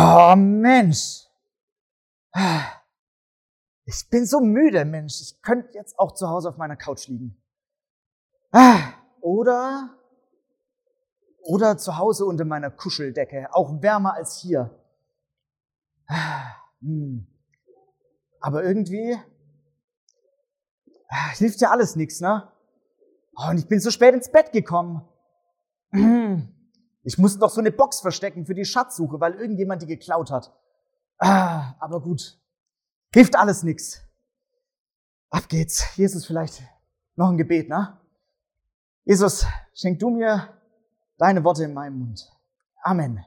Oh Mensch. Ich bin so müde, Mensch. Ich könnte jetzt auch zu Hause auf meiner Couch liegen. Oder, oder zu Hause unter meiner Kuscheldecke. Auch wärmer als hier. Hm. Aber irgendwie hilft ja alles nichts, ne? Oh, und ich bin so spät ins Bett gekommen. Ich musste noch so eine Box verstecken für die Schatzsuche, weil irgendjemand die geklaut hat. Ah, aber gut. Hilft alles nix. Ab geht's. Jesus, vielleicht noch ein Gebet, ne? Jesus, schenk du mir deine Worte in meinem Mund. Amen.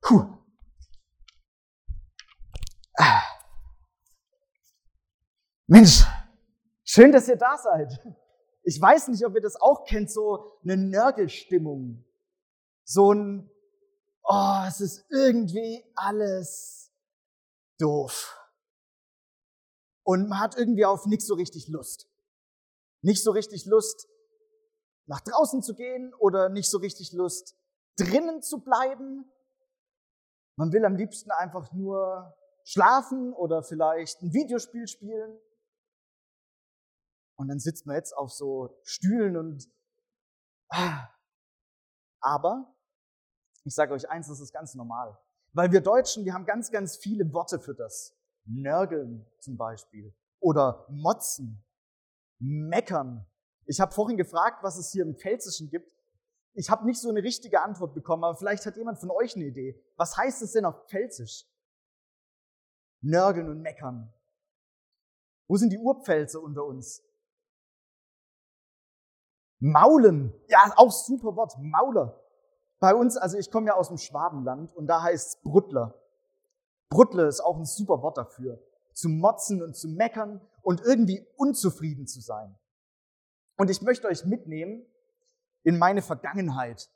Puh. Ah. Mensch, schön, dass ihr da seid. Ich weiß nicht, ob ihr das auch kennt, so eine Nörgelstimmung. So ein, oh, es ist irgendwie alles doof. Und man hat irgendwie auf nichts so richtig Lust. Nicht so richtig Lust, nach draußen zu gehen oder nicht so richtig Lust, drinnen zu bleiben. Man will am liebsten einfach nur schlafen oder vielleicht ein Videospiel spielen. Und dann sitzt man jetzt auf so Stühlen und ah. aber ich sage euch eins, das ist ganz normal. Weil wir Deutschen, wir haben ganz, ganz viele Worte für das. Nörgeln zum Beispiel. Oder motzen. Meckern. Ich habe vorhin gefragt, was es hier im Pfälzischen gibt. Ich habe nicht so eine richtige Antwort bekommen, aber vielleicht hat jemand von euch eine Idee. Was heißt es denn auf Pfälzisch? Nörgeln und meckern. Wo sind die Urpfälzer unter uns? Maulen. Ja, auch super Wort. Mauler. Bei uns, also ich komme ja aus dem Schwabenland und da heißt es Bruttler. Bruttler ist auch ein super Wort dafür. Zu motzen und zu meckern und irgendwie unzufrieden zu sein. Und ich möchte euch mitnehmen in meine Vergangenheit.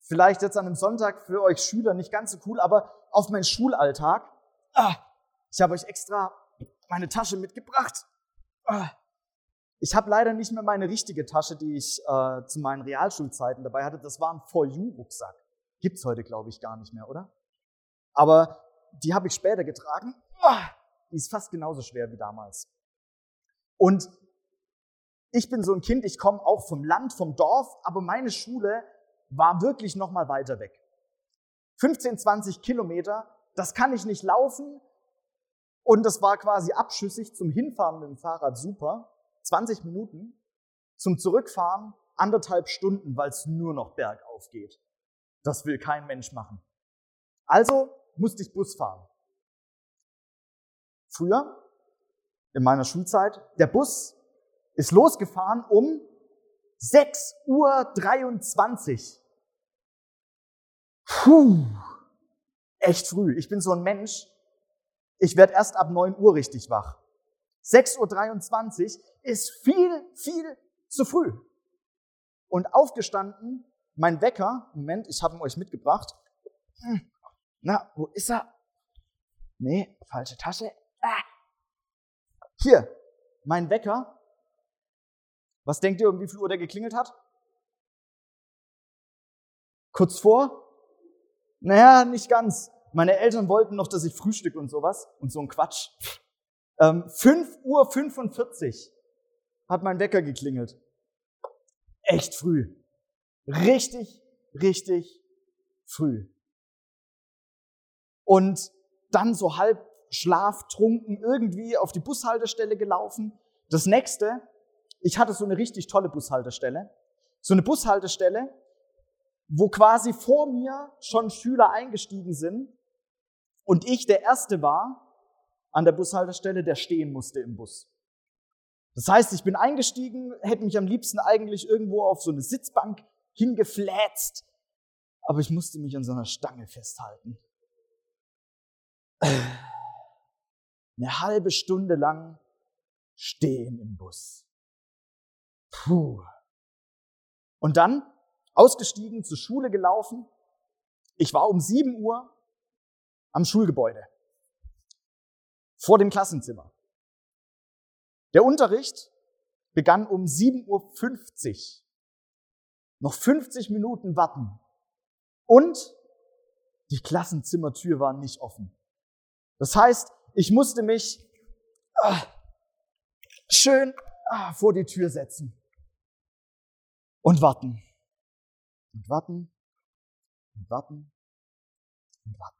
Vielleicht jetzt an einem Sonntag für euch Schüler nicht ganz so cool, aber auf meinen Schulalltag. Ah, ich habe euch extra meine Tasche mitgebracht. Ah, ich habe leider nicht mehr meine richtige Tasche, die ich äh, zu meinen Realschulzeiten dabei hatte. Das war ein For You-Rucksack. Gibt's heute, glaube ich, gar nicht mehr, oder? Aber die habe ich später getragen. Die ist fast genauso schwer wie damals. Und ich bin so ein Kind, ich komme auch vom Land, vom Dorf, aber meine Schule war wirklich noch mal weiter weg. 15, 20 Kilometer, das kann ich nicht laufen. Und das war quasi abschüssig zum Hinfahren mit dem Fahrrad super. 20 Minuten, zum Zurückfahren anderthalb Stunden, weil es nur noch bergauf geht. Das will kein Mensch machen. Also musste ich Bus fahren. Früher, in meiner Schulzeit, der Bus ist losgefahren um 6.23 Uhr. Puh, echt früh. Ich bin so ein Mensch, ich werde erst ab 9 Uhr richtig wach. 6.23 Uhr ist viel, viel zu früh. Und aufgestanden, mein Wecker, Moment, ich habe ihn euch mitgebracht. Hm, na, wo ist er? Nee, falsche Tasche. Ah. Hier, mein Wecker. Was denkt ihr, um wie viel Uhr der geklingelt hat? Kurz vor? Naja, nicht ganz. Meine Eltern wollten noch, dass ich frühstück und sowas und so ein Quatsch. Ähm, 5.45 Uhr hat mein Wecker geklingelt. Echt früh. Richtig, richtig früh. Und dann so halb schlaftrunken irgendwie auf die Bushaltestelle gelaufen. Das nächste, ich hatte so eine richtig tolle Bushaltestelle. So eine Bushaltestelle, wo quasi vor mir schon Schüler eingestiegen sind und ich der Erste war an der Bushaltestelle, der stehen musste im Bus. Das heißt, ich bin eingestiegen, hätte mich am liebsten eigentlich irgendwo auf so eine Sitzbank hingefläzt, aber ich musste mich an so einer Stange festhalten. Eine halbe Stunde lang stehen im Bus. Puh. Und dann ausgestiegen, zur Schule gelaufen. Ich war um 7 Uhr am Schulgebäude, vor dem Klassenzimmer. Der Unterricht begann um 7.50 Uhr. Noch 50 Minuten warten. Und die Klassenzimmertür war nicht offen. Das heißt, ich musste mich ah, schön ah, vor die Tür setzen und warten und warten und warten und warten.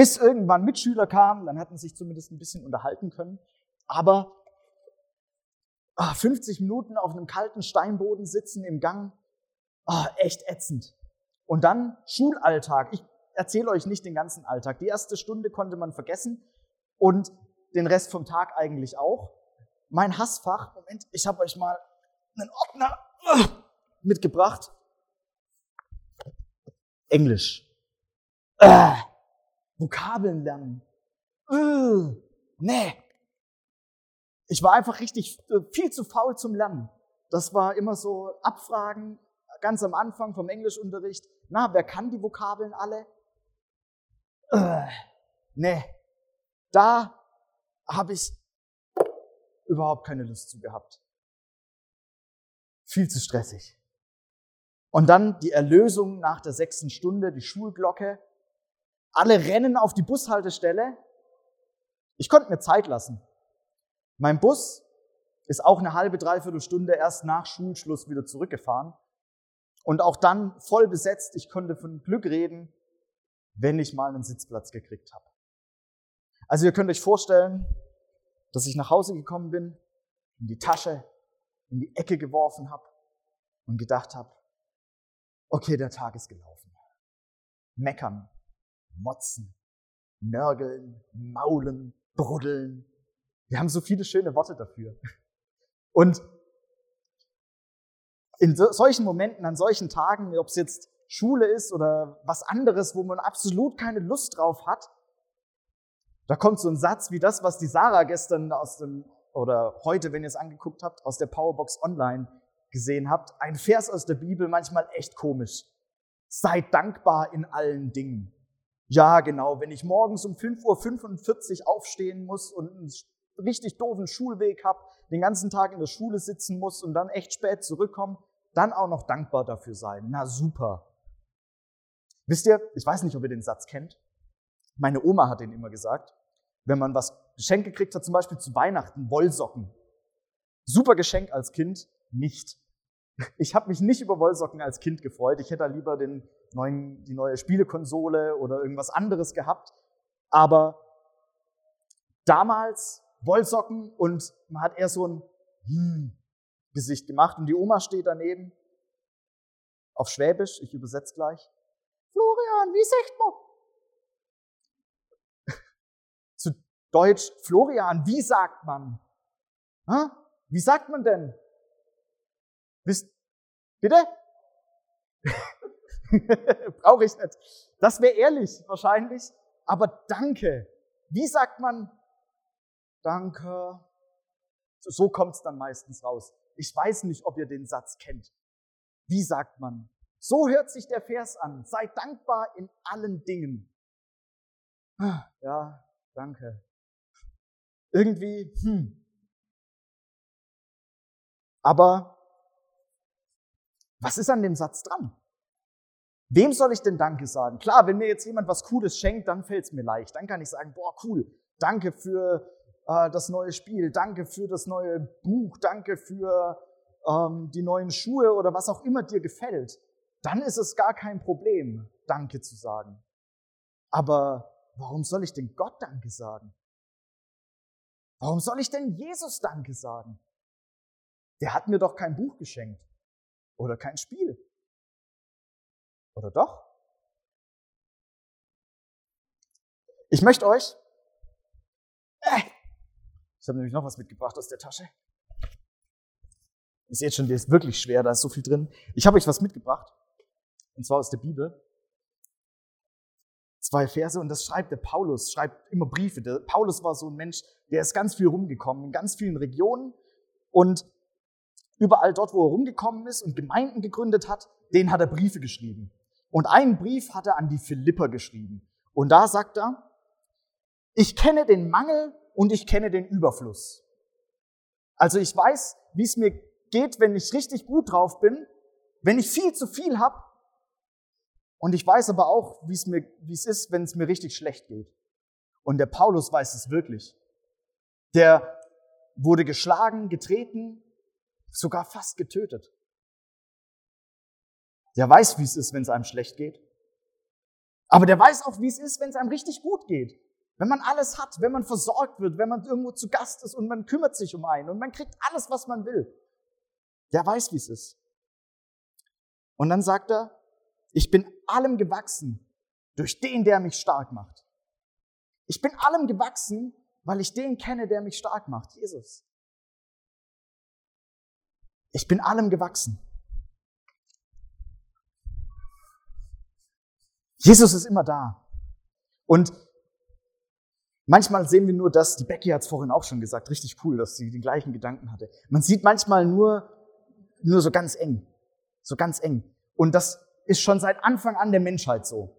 Bis irgendwann Mitschüler kamen, dann hatten sich zumindest ein bisschen unterhalten können. Aber 50 ah, Minuten auf einem kalten Steinboden sitzen im Gang, oh, echt ätzend. Und dann Schulalltag. Ich erzähle euch nicht den ganzen Alltag. Die erste Stunde konnte man vergessen und den Rest vom Tag eigentlich auch. Mein Hassfach, Moment, ich habe euch mal einen Ordner äh, mitgebracht. Englisch. Vokabeln lernen. Äh, nee. Ich war einfach richtig äh, viel zu faul zum Lernen. Das war immer so Abfragen ganz am Anfang vom Englischunterricht. Na, wer kann die Vokabeln alle? Äh, nee. Da habe ich überhaupt keine Lust zu gehabt. Viel zu stressig. Und dann die Erlösung nach der sechsten Stunde, die Schulglocke. Alle rennen auf die Bushaltestelle. Ich konnte mir Zeit lassen. Mein Bus ist auch eine halbe, dreiviertel Stunde erst nach Schulschluss wieder zurückgefahren. Und auch dann voll besetzt. Ich konnte von Glück reden, wenn ich mal einen Sitzplatz gekriegt habe. Also ihr könnt euch vorstellen, dass ich nach Hause gekommen bin, in die Tasche, in die Ecke geworfen habe und gedacht habe, okay, der Tag ist gelaufen. Meckern, motzen, nörgeln, maulen, bruddeln. Wir haben so viele schöne Worte dafür. Und in solchen Momenten, an solchen Tagen, ob es jetzt Schule ist oder was anderes, wo man absolut keine Lust drauf hat, da kommt so ein Satz wie das, was die Sarah gestern aus dem, oder heute, wenn ihr es angeguckt habt, aus der Powerbox Online gesehen habt. Ein Vers aus der Bibel, manchmal echt komisch. Seid dankbar in allen Dingen. Ja, genau, wenn ich morgens um 5.45 Uhr aufstehen muss und einen richtig doofen Schulweg habe, den ganzen Tag in der Schule sitzen muss und dann echt spät zurückkomme, dann auch noch dankbar dafür sein. Na super. Wisst ihr, ich weiß nicht, ob ihr den Satz kennt. Meine Oma hat den immer gesagt. Wenn man was Geschenk gekriegt hat, zum Beispiel zu Weihnachten, Wollsocken. Super Geschenk als Kind, nicht. Ich habe mich nicht über Wollsocken als Kind gefreut. Ich hätte da lieber den neuen, die neue Spielekonsole oder irgendwas anderes gehabt. Aber damals Wollsocken und man hat eher so ein hm, Gesicht gemacht und die Oma steht daneben auf Schwäbisch, ich übersetze gleich. Florian, wie sagt man? Zu Deutsch, Florian, wie sagt man? Ha? Wie sagt man denn? Wisst, bitte? Brauche ich nicht. Das wäre ehrlich, wahrscheinlich. Aber danke. Wie sagt man Danke? So kommt's dann meistens raus. Ich weiß nicht, ob ihr den Satz kennt. Wie sagt man? So hört sich der Vers an. Sei dankbar in allen Dingen. Ja, danke. Irgendwie, hm. Aber was ist an dem Satz dran? Wem soll ich denn Danke sagen? Klar, wenn mir jetzt jemand was Cooles schenkt, dann fällt's mir leicht. Dann kann ich sagen, boah, cool. Danke für äh, das neue Spiel, danke für das neue Buch, danke für ähm, die neuen Schuhe oder was auch immer dir gefällt, dann ist es gar kein Problem, Danke zu sagen. Aber warum soll ich denn Gott Danke sagen? Warum soll ich denn Jesus Danke sagen? Der hat mir doch kein Buch geschenkt oder kein Spiel. Oder doch? Ich möchte euch äh, ich habe nämlich noch was mitgebracht aus der Tasche. Ihr seht schon, der ist wirklich schwer, da ist so viel drin. Ich habe euch was mitgebracht, und zwar aus der Bibel. Zwei Verse, und das schreibt der Paulus, schreibt immer Briefe. Der Paulus war so ein Mensch, der ist ganz viel rumgekommen, in ganz vielen Regionen. Und überall dort, wo er rumgekommen ist und Gemeinden gegründet hat, den hat er Briefe geschrieben. Und einen Brief hat er an die Philipper geschrieben. Und da sagt er, ich kenne den Mangel und ich kenne den Überfluss. Also ich weiß, wie es mir geht, wenn ich richtig gut drauf bin, wenn ich viel zu viel habe Und ich weiß aber auch, wie es mir, wie es ist, wenn es mir richtig schlecht geht. Und der Paulus weiß es wirklich. Der wurde geschlagen, getreten, sogar fast getötet. Der weiß, wie es ist, wenn es einem schlecht geht. Aber der weiß auch, wie es ist, wenn es einem richtig gut geht. Wenn man alles hat, wenn man versorgt wird, wenn man irgendwo zu Gast ist und man kümmert sich um einen und man kriegt alles, was man will. Der weiß, wie es ist. Und dann sagt er, ich bin allem gewachsen durch den, der mich stark macht. Ich bin allem gewachsen, weil ich den kenne, der mich stark macht, Jesus. Ich bin allem gewachsen. Jesus ist immer da. Und manchmal sehen wir nur das, die Becky hat es vorhin auch schon gesagt, richtig cool, dass sie die gleichen Gedanken hatte. Man sieht manchmal nur, nur so ganz eng. So ganz eng. Und das ist schon seit Anfang an der Menschheit so.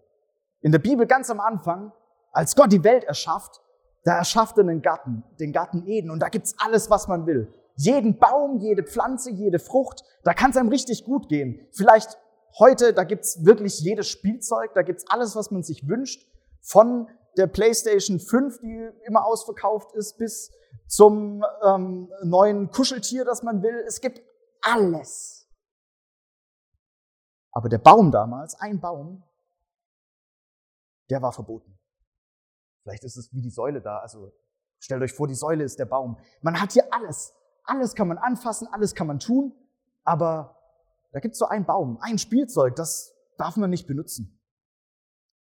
In der Bibel ganz am Anfang, als Gott die Welt erschafft, da erschafft er einen Garten, den Garten Eden. Und da gibt's alles, was man will. Jeden Baum, jede Pflanze, jede Frucht, da kann es einem richtig gut gehen. Vielleicht heute, da gibt's wirklich jedes Spielzeug, da gibt's alles, was man sich wünscht. Von der PlayStation 5, die immer ausverkauft ist, bis zum ähm, neuen Kuscheltier, das man will. Es gibt alles. Aber der Baum damals, ein Baum, der war verboten. Vielleicht ist es wie die Säule da. Also stellt euch vor, die Säule ist der Baum. Man hat hier alles. Alles kann man anfassen, alles kann man tun. Aber da gibt es so einen Baum, ein Spielzeug, das darf man nicht benutzen.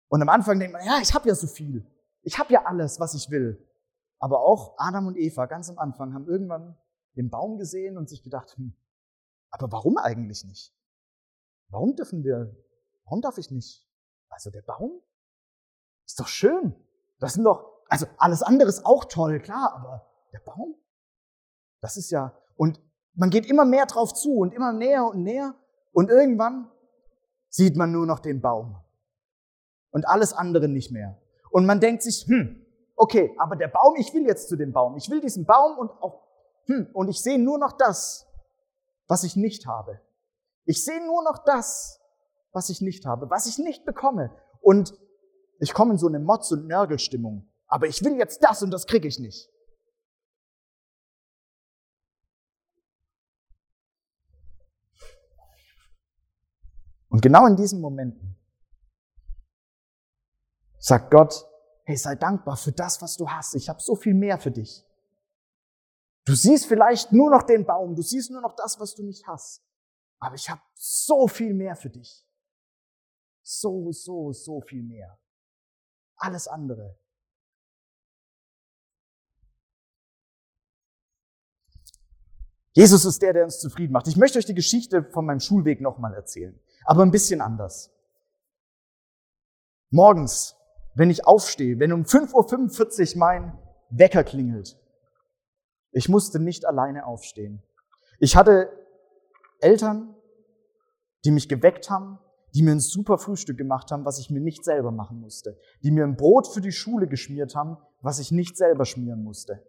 Und am Anfang denkt man, ja, ich habe ja so viel. Ich habe ja alles, was ich will. Aber auch Adam und Eva ganz am Anfang haben irgendwann den Baum gesehen und sich gedacht, hm, aber warum eigentlich nicht? Warum dürfen wir, warum darf ich nicht? Also der Baum ist doch schön. Das sind doch, also alles andere ist auch toll, klar, aber der Baum, das ist ja, und man geht immer mehr drauf zu und immer näher und näher und irgendwann sieht man nur noch den Baum und alles andere nicht mehr. Und man denkt sich, hm, okay, aber der Baum, ich will jetzt zu dem Baum. Ich will diesen Baum und auch, hm, und ich sehe nur noch das, was ich nicht habe. Ich sehe nur noch das, was ich nicht habe, was ich nicht bekomme. Und ich komme in so eine Motz- und Nörgelstimmung. Aber ich will jetzt das und das kriege ich nicht. Und genau in diesen Momenten sagt Gott, hey, sei dankbar für das, was du hast. Ich habe so viel mehr für dich. Du siehst vielleicht nur noch den Baum, du siehst nur noch das, was du nicht hast. Aber ich habe so viel mehr für dich. So, so, so viel mehr alles andere. Jesus ist der, der uns zufrieden macht. Ich möchte euch die Geschichte von meinem Schulweg nochmal erzählen, aber ein bisschen anders. Morgens, wenn ich aufstehe, wenn um 5.45 Uhr mein Wecker klingelt, ich musste nicht alleine aufstehen. Ich hatte Eltern, die mich geweckt haben, die mir ein super Frühstück gemacht haben, was ich mir nicht selber machen musste, die mir ein Brot für die Schule geschmiert haben, was ich nicht selber schmieren musste,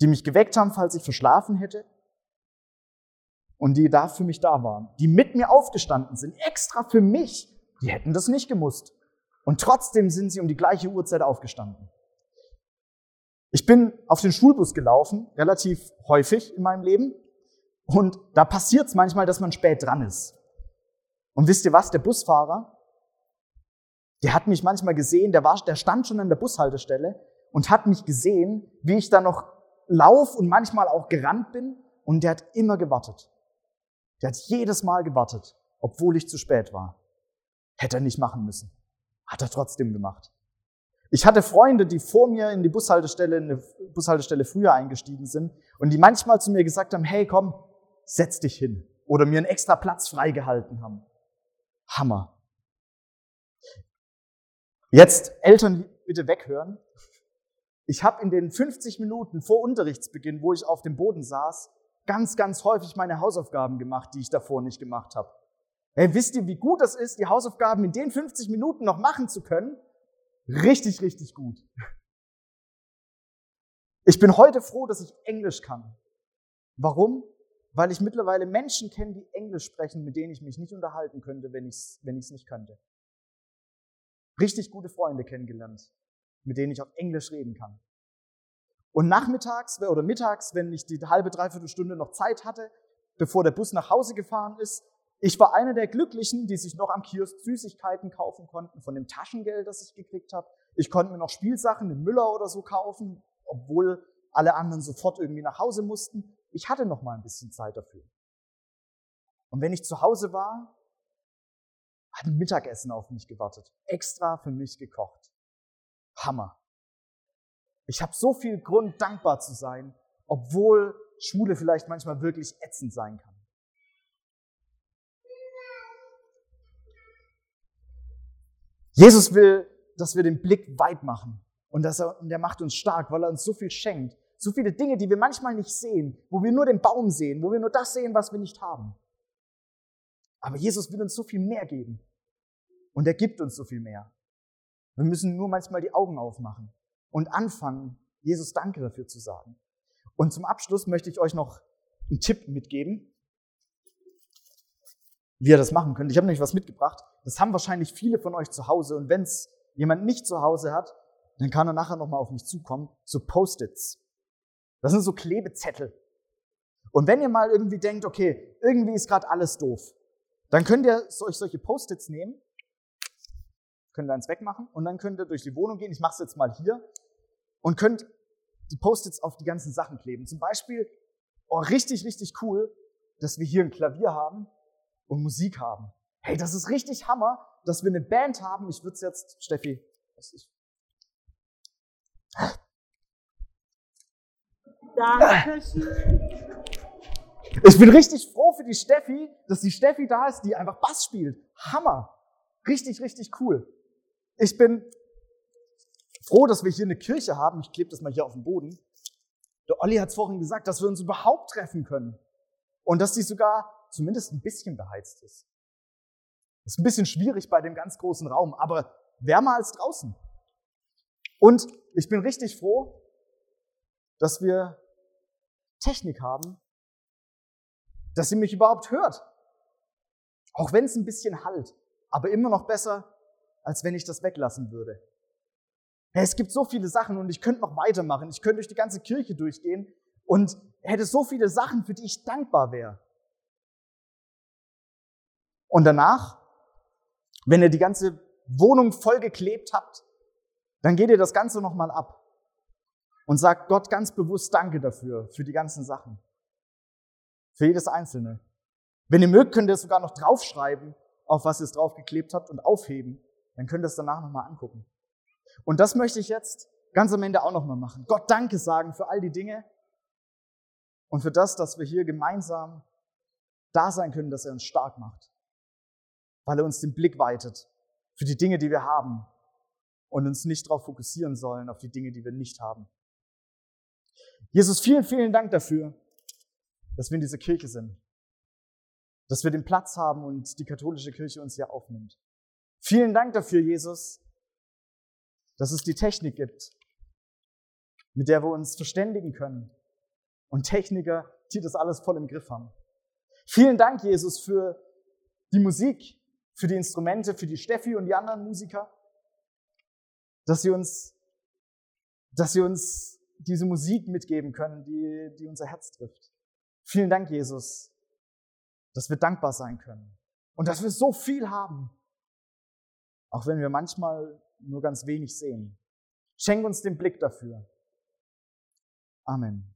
die mich geweckt haben, falls ich verschlafen hätte und die da für mich da waren, die mit mir aufgestanden sind, extra für mich, die hätten das nicht gemusst. Und trotzdem sind sie um die gleiche Uhrzeit aufgestanden. Ich bin auf den Schulbus gelaufen, relativ häufig in meinem Leben. Und da passiert es manchmal, dass man spät dran ist. Und wisst ihr was? Der Busfahrer, der hat mich manchmal gesehen, der, war, der stand schon an der Bushaltestelle und hat mich gesehen, wie ich da noch lauf und manchmal auch gerannt bin. Und der hat immer gewartet. Der hat jedes Mal gewartet, obwohl ich zu spät war. Hätte er nicht machen müssen. Hat er trotzdem gemacht. Ich hatte Freunde, die vor mir in die Bushaltestelle, in die Bushaltestelle früher eingestiegen sind und die manchmal zu mir gesagt haben, hey komm, setz dich hin. Oder mir einen extra Platz freigehalten haben. Hammer. Jetzt Eltern bitte weghören. Ich habe in den 50 Minuten vor Unterrichtsbeginn, wo ich auf dem Boden saß, ganz, ganz häufig meine Hausaufgaben gemacht, die ich davor nicht gemacht habe. Hey, wisst ihr, wie gut das ist, die Hausaufgaben in den 50 Minuten noch machen zu können? Richtig, richtig gut. Ich bin heute froh, dass ich Englisch kann. Warum? weil ich mittlerweile Menschen kenne, die Englisch sprechen, mit denen ich mich nicht unterhalten könnte, wenn ich es wenn nicht könnte. Richtig gute Freunde kennengelernt, mit denen ich auf Englisch reden kann. Und nachmittags oder mittags, wenn ich die halbe, dreiviertel Stunde noch Zeit hatte, bevor der Bus nach Hause gefahren ist, ich war einer der Glücklichen, die sich noch am Kiosk Süßigkeiten kaufen konnten von dem Taschengeld, das ich gekriegt habe. Ich konnte mir noch Spielsachen in Müller oder so kaufen, obwohl alle anderen sofort irgendwie nach Hause mussten. Ich hatte noch mal ein bisschen Zeit dafür. Und wenn ich zu Hause war, hat ein Mittagessen auf mich gewartet, extra für mich gekocht. Hammer. Ich habe so viel Grund, dankbar zu sein, obwohl Schule vielleicht manchmal wirklich ätzend sein kann. Jesus will, dass wir den Blick weit machen und, dass er, und er macht uns stark, weil er uns so viel schenkt. So viele Dinge, die wir manchmal nicht sehen, wo wir nur den Baum sehen, wo wir nur das sehen, was wir nicht haben. Aber Jesus will uns so viel mehr geben. Und er gibt uns so viel mehr. Wir müssen nur manchmal die Augen aufmachen und anfangen, Jesus Danke dafür zu sagen. Und zum Abschluss möchte ich euch noch einen Tipp mitgeben, wie ihr das machen könnt. Ich habe nämlich was mitgebracht. Das haben wahrscheinlich viele von euch zu Hause. Und wenn es jemand nicht zu Hause hat, dann kann er nachher nochmal auf mich zukommen. So Post-its. Das sind so Klebezettel. Und wenn ihr mal irgendwie denkt, okay, irgendwie ist gerade alles doof, dann könnt ihr euch solche Post-its nehmen, könnt ihr eins wegmachen und dann könnt ihr durch die Wohnung gehen. Ich mache es jetzt mal hier und könnt die Post-its auf die ganzen Sachen kleben. Zum Beispiel, oh, richtig, richtig cool, dass wir hier ein Klavier haben und Musik haben. Hey, das ist richtig Hammer, dass wir eine Band haben. Ich würde es jetzt, Steffi, was ich. Dankeschön. Ich bin richtig froh für die Steffi, dass die Steffi da ist, die einfach Bass spielt. Hammer. Richtig, richtig cool. Ich bin froh, dass wir hier eine Kirche haben. Ich klebe das mal hier auf den Boden. Der Olli hat es vorhin gesagt, dass wir uns überhaupt treffen können. Und dass sie sogar zumindest ein bisschen beheizt ist. Das ist ein bisschen schwierig bei dem ganz großen Raum, aber wärmer als draußen. Und ich bin richtig froh, dass wir Technik haben, dass sie mich überhaupt hört. Auch wenn es ein bisschen halt, aber immer noch besser, als wenn ich das weglassen würde. Es gibt so viele Sachen und ich könnte noch weitermachen. Ich könnte durch die ganze Kirche durchgehen und hätte so viele Sachen, für die ich dankbar wäre. Und danach, wenn ihr die ganze Wohnung vollgeklebt habt, dann geht ihr das Ganze nochmal ab und sagt Gott ganz bewusst Danke dafür, für die ganzen Sachen. Für jedes Einzelne. Wenn ihr mögt, könnt ihr es sogar noch draufschreiben, auf was ihr es draufgeklebt habt und aufheben. Dann könnt ihr es danach nochmal angucken. Und das möchte ich jetzt ganz am Ende auch nochmal machen. Gott Danke sagen für all die Dinge und für das, dass wir hier gemeinsam da sein können, dass er uns stark macht. Weil er uns den Blick weitet für die Dinge, die wir haben und uns nicht darauf fokussieren sollen, auf die Dinge, die wir nicht haben. Jesus, vielen, vielen Dank dafür, dass wir in dieser Kirche sind. Dass wir den Platz haben und die katholische Kirche uns hier aufnimmt. Vielen Dank dafür, Jesus, dass es die Technik gibt, mit der wir uns verständigen können. Und Techniker, die das alles voll im Griff haben. Vielen Dank, Jesus, für die Musik, für die Instrumente, für die Steffi und die anderen Musiker, dass sie uns, dass sie uns diese Musik mitgeben können, die, die unser Herz trifft. Vielen Dank, Jesus, dass wir dankbar sein können und dass wir so viel haben, auch wenn wir manchmal nur ganz wenig sehen. Schenk uns den Blick dafür. Amen.